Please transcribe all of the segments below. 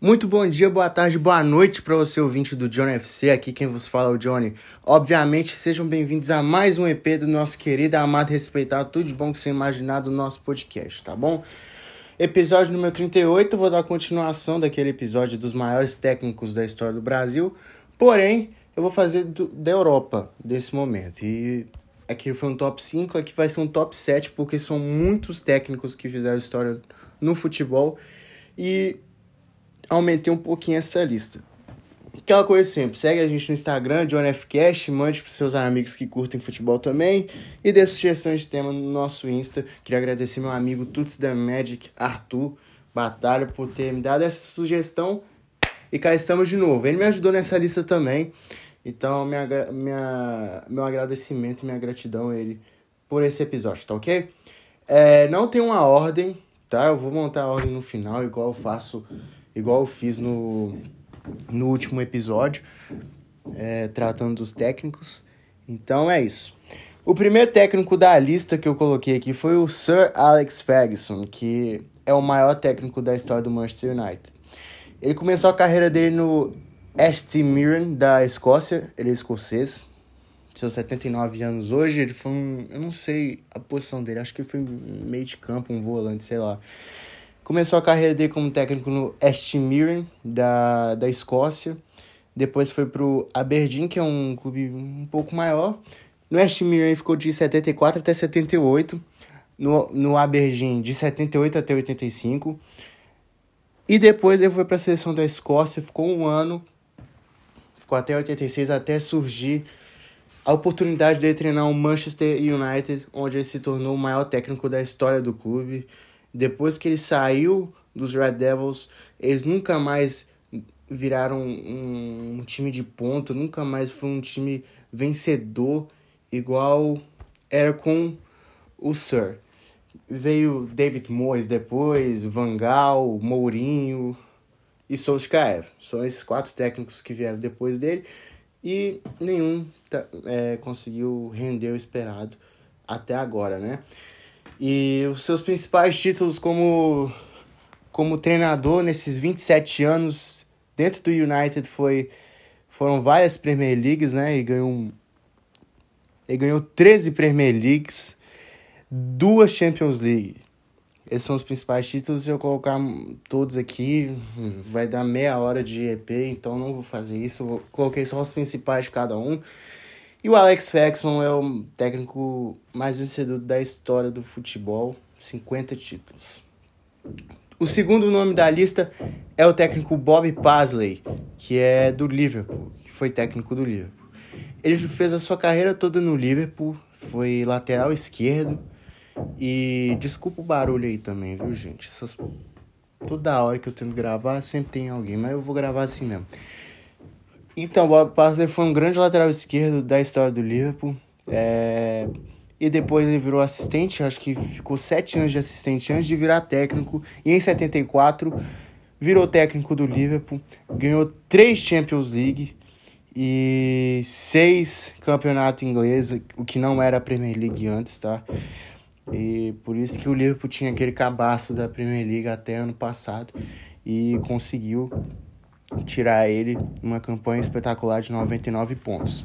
Muito bom dia, boa tarde, boa noite para você ouvinte do Johnny FC. Aqui quem vos fala é o Johnny. Obviamente, sejam bem-vindos a mais um EP do nosso querido, amado, respeitado, tudo de bom que você imaginar do nosso podcast, tá bom? Episódio número 38, vou dar continuação daquele episódio dos maiores técnicos da história do Brasil. Porém, eu vou fazer do, da Europa desse momento. E aqui foi um top 5, aqui vai ser um top 7, porque são muitos técnicos que fizeram história no futebol. E aumentei um pouquinho essa lista. Aquela coisa sempre, segue a gente no Instagram, JohnFCast, mande para seus amigos que curtem futebol também e dê sugestões de tema no nosso Insta. Queria agradecer meu amigo Tuts da Magic, Arthur Batalha, por ter me dado essa sugestão. E cá estamos de novo. Ele me ajudou nessa lista também. Então, minha, minha, meu agradecimento e minha gratidão a ele por esse episódio, tá ok? É, não tem uma ordem, tá? Eu vou montar a ordem no final, igual eu faço igual eu fiz no, no último episódio, é, tratando dos técnicos. Então é isso. O primeiro técnico da lista que eu coloquei aqui foi o Sir Alex Ferguson, que é o maior técnico da história do Manchester United. Ele começou a carreira dele no St. Mirren, da Escócia, ele é escocês, seus 79 anos hoje, ele foi um, eu não sei a posição dele, acho que ele foi meio de campo, um volante, sei lá. Começou a carreira dele como técnico no St Mirren, da, da Escócia. Depois foi para o Aberdeen, que é um clube um pouco maior. No St Mirren ficou de 74 até 78. No, no Aberdeen, de 78 até 85. E depois ele foi para a seleção da Escócia, ficou um ano. Ficou até 86, até surgir a oportunidade de treinar o Manchester United, onde ele se tornou o maior técnico da história do clube. Depois que ele saiu dos Red Devils, eles nunca mais viraram um, um time de ponto, nunca mais foi um time vencedor igual era com o Sir. Veio David Moyes depois, Van Gaal, Mourinho e Solskjaer. São esses quatro técnicos que vieram depois dele e nenhum é, conseguiu render o esperado até agora, né? E os seus principais títulos como, como treinador nesses 27 anos dentro do United foi, foram várias Premier Leagues, né? E ganhou, ele ganhou 13 Premier Leagues, duas Champions League. Esses são os principais títulos. Se eu colocar todos aqui, vai dar meia hora de EP, então não vou fazer isso. Eu coloquei só os principais de cada um. E o Alex Ferguson é o técnico mais vencedor da história do futebol, 50 títulos. O segundo nome da lista é o técnico Bob Paisley, que é do Liverpool, que foi técnico do Liverpool. Ele fez a sua carreira toda no Liverpool, foi lateral esquerdo. E desculpa o barulho aí também, viu, gente? Essas... Toda hora que eu tenho que gravar, sempre tem alguém, mas eu vou gravar assim mesmo. Então, Bob Paisley foi um grande lateral esquerdo da história do Liverpool. É... E depois ele virou assistente, acho que ficou sete anos de assistente antes de virar técnico. E em 74 virou técnico do Liverpool, ganhou três Champions League e seis campeonatos ingleses, o que não era a Premier League antes, tá? E por isso que o Liverpool tinha aquele cabaço da Premier League até ano passado e conseguiu tirar ele uma campanha espetacular de 99 pontos.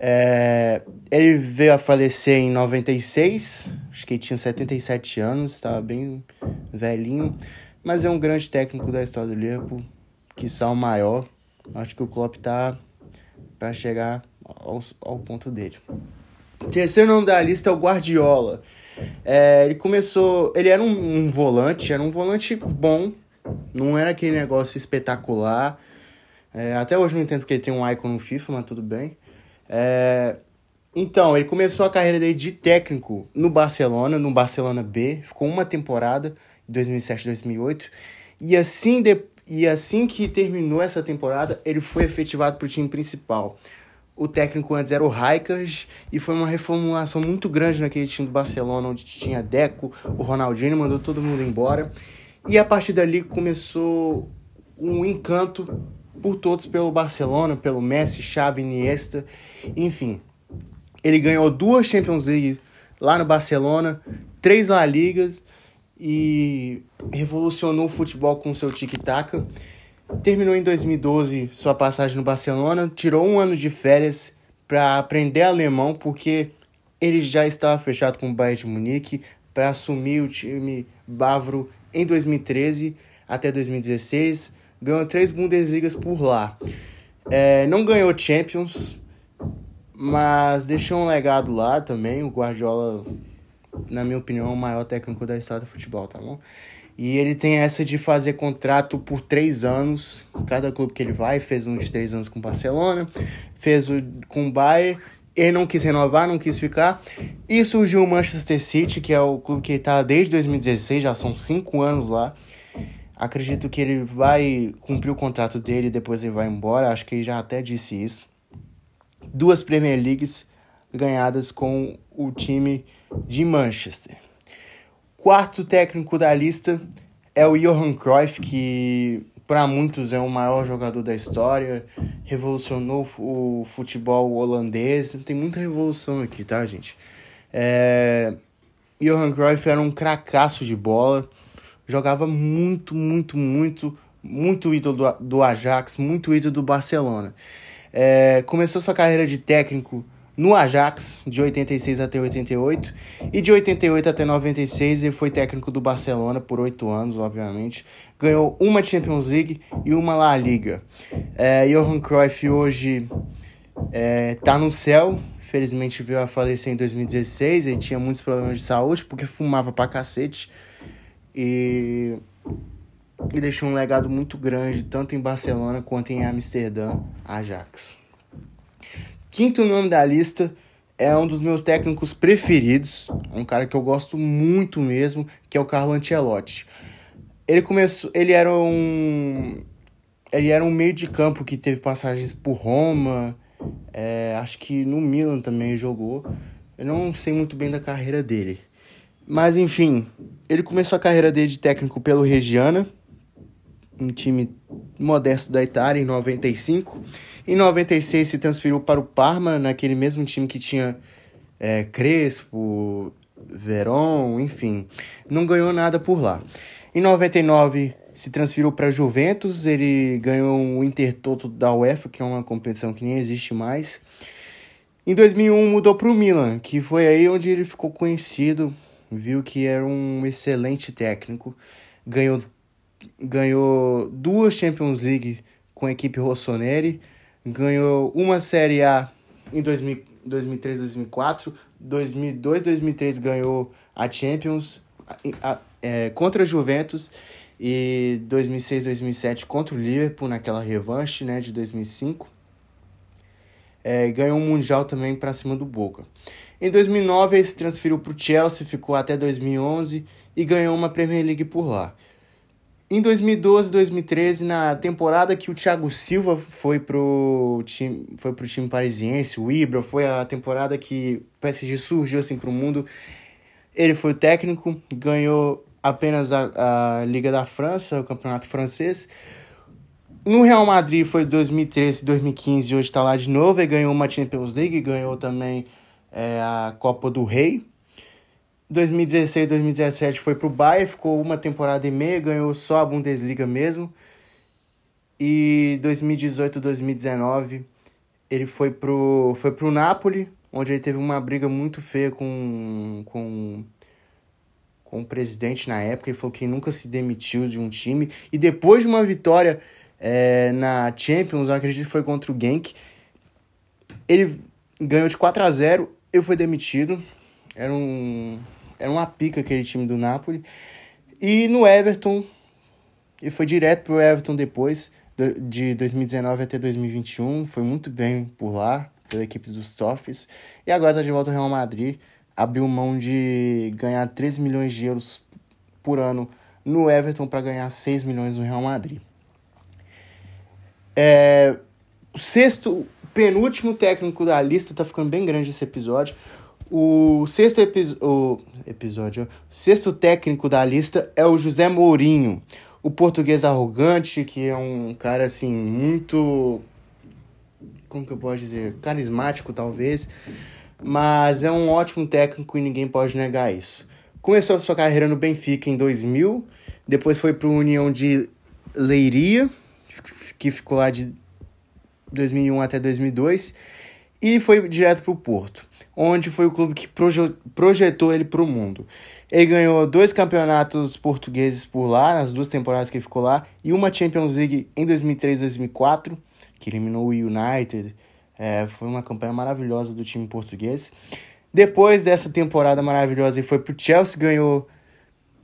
É, ele veio a falecer em 96, acho que ele tinha 77 anos, estava bem velhinho, mas é um grande técnico da história do Liverpool, que o maior. Acho que o Klopp tá para chegar ao, ao ponto dele. Terceiro nome da lista é o Guardiola. É, ele começou, ele era um, um volante, era um volante bom, não era aquele negócio espetacular. É, até hoje não entendo porque ele tem um icon no FIFA, mas tudo bem. É, então, ele começou a carreira dele de técnico no Barcelona, no Barcelona B. Ficou uma temporada, 2007 2008. E assim, de, e assim que terminou essa temporada, ele foi efetivado para o time principal. O técnico antes era o Rijkaard e foi uma reformulação muito grande naquele time do Barcelona, onde tinha Deco, o Ronaldinho mandou todo mundo embora. E a partir dali começou um encanto por todos pelo Barcelona, pelo Messi, Xavi, Iniesta, enfim. Ele ganhou duas Champions League lá no Barcelona, três La Ligas e revolucionou o futebol com seu tic-tac. Terminou em 2012 sua passagem no Barcelona, tirou um ano de férias para aprender alemão, porque ele já estava fechado com o Bayern de Munique para assumir o time bávaro em 2013 até 2016. Ganhou três Bundesligas por lá. É, não ganhou Champions, mas deixou um legado lá também. O Guardiola, na minha opinião, é o maior técnico da história do futebol, tá bom? E ele tem essa de fazer contrato por três anos. Cada clube que ele vai, fez um de três anos com o Barcelona, fez o com o Bayern. Ele não quis renovar, não quis ficar. E surgiu o Manchester City, que é o clube que está desde 2016, já são cinco anos lá. Acredito que ele vai cumprir o contrato dele e depois ele vai embora. Acho que ele já até disse isso. Duas Premier Leagues ganhadas com o time de Manchester. Quarto técnico da lista é o Johan Cruyff, que para muitos é o maior jogador da história, revolucionou o futebol holandês. Tem muita revolução aqui, tá, gente? É... Johan Cruyff era um cracaço de bola, jogava muito, muito, muito, muito ídolo do, do Ajax, muito ídolo do Barcelona. É... Começou sua carreira de técnico no Ajax, de 86 até 88, e de 88 até 96 ele foi técnico do Barcelona por oito anos, obviamente. Ganhou uma Champions League e uma La Liga. É, Johan Cruyff hoje é, tá no céu, felizmente veio a falecer em 2016, ele tinha muitos problemas de saúde porque fumava pra cacete e, e deixou um legado muito grande, tanto em Barcelona quanto em Amsterdã, Ajax. Quinto nome da lista é um dos meus técnicos preferidos, um cara que eu gosto muito mesmo, que é o Carlo Ancelotti. Ele começou, ele era um ele era um meio de campo que teve passagens por Roma, é, acho que no Milan também jogou. Eu não sei muito bem da carreira dele. Mas enfim, ele começou a carreira dele de técnico pelo Reggiana, um time modesto da Itália, em 95. Em 96 se transferiu para o Parma, naquele mesmo time que tinha é, Crespo, Veron, enfim. Não ganhou nada por lá. Em 99 se transferiu para Juventus, ele ganhou o Intertoto da UEFA, que é uma competição que nem existe mais. Em 2001 mudou para o Milan, que foi aí onde ele ficou conhecido, viu que era um excelente técnico, ganhou ganhou duas Champions League com a equipe Rossoneri, ganhou uma Série A em 2000, 2003, 2004, 2002, 2003 ganhou a Champions a, a, é, contra a Juventus e 2006, 2007 contra o Liverpool naquela revanche, né, de 2005. É, ganhou um mundial também para cima do Boca. Em 2009 ele se transferiu para o Chelsea, ficou até 2011 e ganhou uma Premier League por lá. Em 2012, 2013, na temporada que o Thiago Silva foi pro time, foi pro time parisiense, o Ibra, foi a temporada que o PSG surgiu assim pro mundo. Ele foi o técnico, ganhou apenas a, a Liga da França, o campeonato francês. No Real Madrid foi 2013, 2015 e hoje está lá de novo. Ele ganhou uma Champions League, ganhou também é, a Copa do Rei. 2016, 2017 foi pro Bayern, ficou uma temporada e meia, ganhou só a Bundesliga mesmo. E 2018, 2019 ele foi pro foi pro Napoli, onde ele teve uma briga muito feia com com com o presidente na época, ele falou que nunca se demitiu de um time e depois de uma vitória é, na Champions, acredito que foi contra o Genk, ele ganhou de 4 a 0, ele foi demitido. Era um era uma pica aquele time do Napoli. E no Everton, e foi direto pro Everton depois, de 2019 até 2021. Foi muito bem por lá, pela equipe dos Toffees. E agora tá de volta ao Real Madrid. Abriu mão de ganhar 13 milhões de euros por ano no Everton para ganhar 6 milhões no Real Madrid. É, o sexto, penúltimo técnico da lista, tá ficando bem grande esse episódio. O sexto o episódio, o sexto técnico da lista é o José Mourinho, o português arrogante, que é um cara assim muito como que eu posso dizer, carismático talvez, mas é um ótimo técnico e ninguém pode negar isso. Começou a sua carreira no Benfica em 2000, depois foi para o União de Leiria, que ficou lá de 2001 até 2002, e foi direto para o Porto, onde foi o clube que projetou ele para o mundo. Ele ganhou dois campeonatos portugueses por lá, as duas temporadas que ele ficou lá, e uma Champions League em 2003 e 2004, que eliminou o United. É, foi uma campanha maravilhosa do time português. Depois dessa temporada maravilhosa, ele foi para o Chelsea, ganhou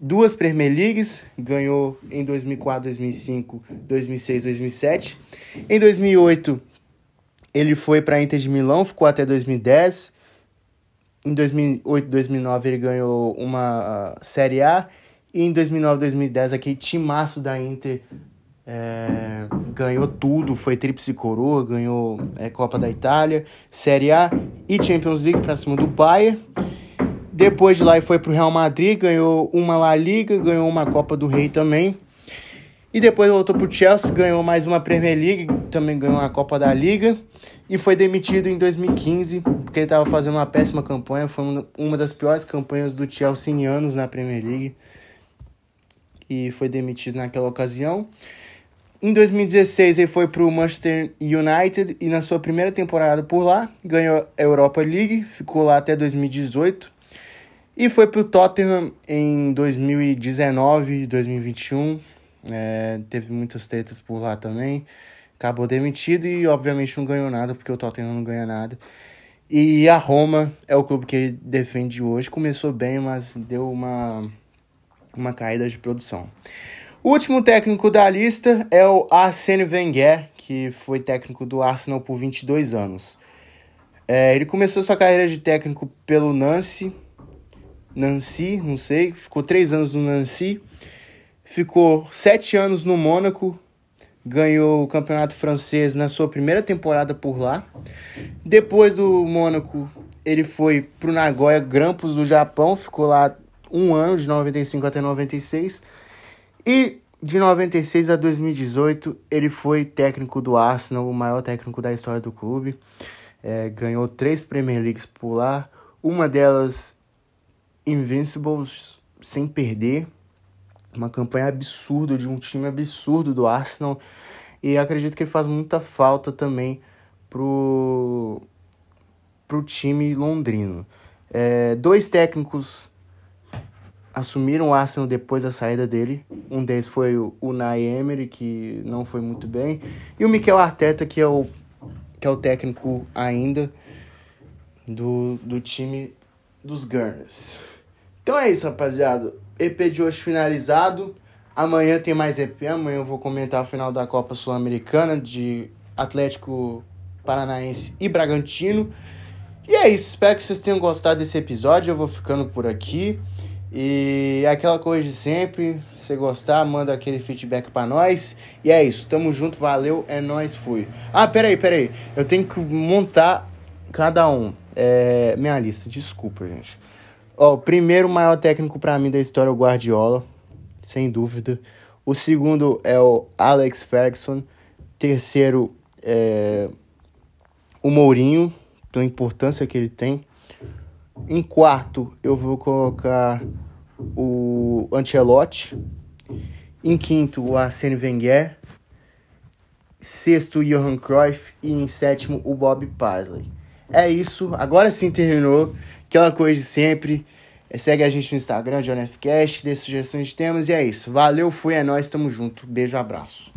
duas Premier Leagues, ganhou em 2004, 2005, 2006, 2007. Em 2008, ele foi para a Inter de Milão, ficou até 2010. Em 2008, 2009 ele ganhou uma Série A. E em 2009, 2010 aquele timaço da Inter é, ganhou tudo, foi tríplice coroa, ganhou é, Copa da Itália, Série A e Champions League para cima do Bayern. Depois de lá ele foi pro Real Madrid, ganhou uma La Liga, ganhou uma Copa do Rei também. E depois voltou pro Chelsea, ganhou mais uma Premier League, também ganhou a Copa da Liga. E foi demitido em 2015, porque ele estava fazendo uma péssima campanha. Foi uma das piores campanhas do Chelsea em anos na Premier League. E foi demitido naquela ocasião. Em 2016 ele foi para o Manchester United e na sua primeira temporada por lá ganhou a Europa League, ficou lá até 2018 e foi para o Tottenham em 2019, 2021. É, teve muitas tretas por lá também. Acabou demitido e, obviamente, não ganhou nada, porque o Tottenham não ganha nada. E a Roma é o clube que ele defende hoje. Começou bem, mas deu uma, uma caída de produção. O último técnico da lista é o Arsene Wenger, que foi técnico do Arsenal por 22 anos. É, ele começou sua carreira de técnico pelo Nancy, Nancy, não sei, ficou três anos no Nancy, ficou sete anos no Mônaco, ganhou o campeonato francês na sua primeira temporada por lá. Depois do Mônaco, ele foi para o Nagoya Grampus do Japão, ficou lá um ano, de 95 até 96. E de 96 a 2018, ele foi técnico do Arsenal, o maior técnico da história do clube. É, ganhou três Premier Leagues por lá, uma delas Invincibles sem perder. Uma campanha absurda de um time absurdo do Arsenal. E acredito que ele faz muita falta também pro, pro time londrino. É, dois técnicos assumiram o Arsenal depois da saída dele. Um deles foi o Unai Emery, que não foi muito bem. E o Mikel Arteta, que é o, que é o técnico ainda do, do time dos Gunners. Então é isso, rapaziada. EP de hoje finalizado. Amanhã tem mais EP. Amanhã eu vou comentar a final da Copa Sul-Americana de Atlético Paranaense e Bragantino. E é isso. Espero que vocês tenham gostado desse episódio. Eu vou ficando por aqui. E é aquela coisa de sempre. Se gostar, manda aquele feedback para nós. E é isso. Tamo junto. Valeu. É nós. Fui. Ah, peraí, peraí. Eu tenho que montar cada um. É, minha lista. Desculpa, gente. Ó, o primeiro maior técnico para mim da história é o Guardiola, sem dúvida. O segundo é o Alex Ferguson. Terceiro é o Mourinho, pela importância que ele tem. Em quarto, eu vou colocar o Ancelotti. Em quinto, o Arsene Wenger. Sexto, o Johan Cruyff. E em sétimo, o Bob Paisley. É isso, agora sim terminou. Aquela coisa de sempre. É, segue a gente no Instagram, JohnFcast, dê sugestões de temas e é isso. Valeu, fui, é nóis, tamo junto. Beijo, abraço.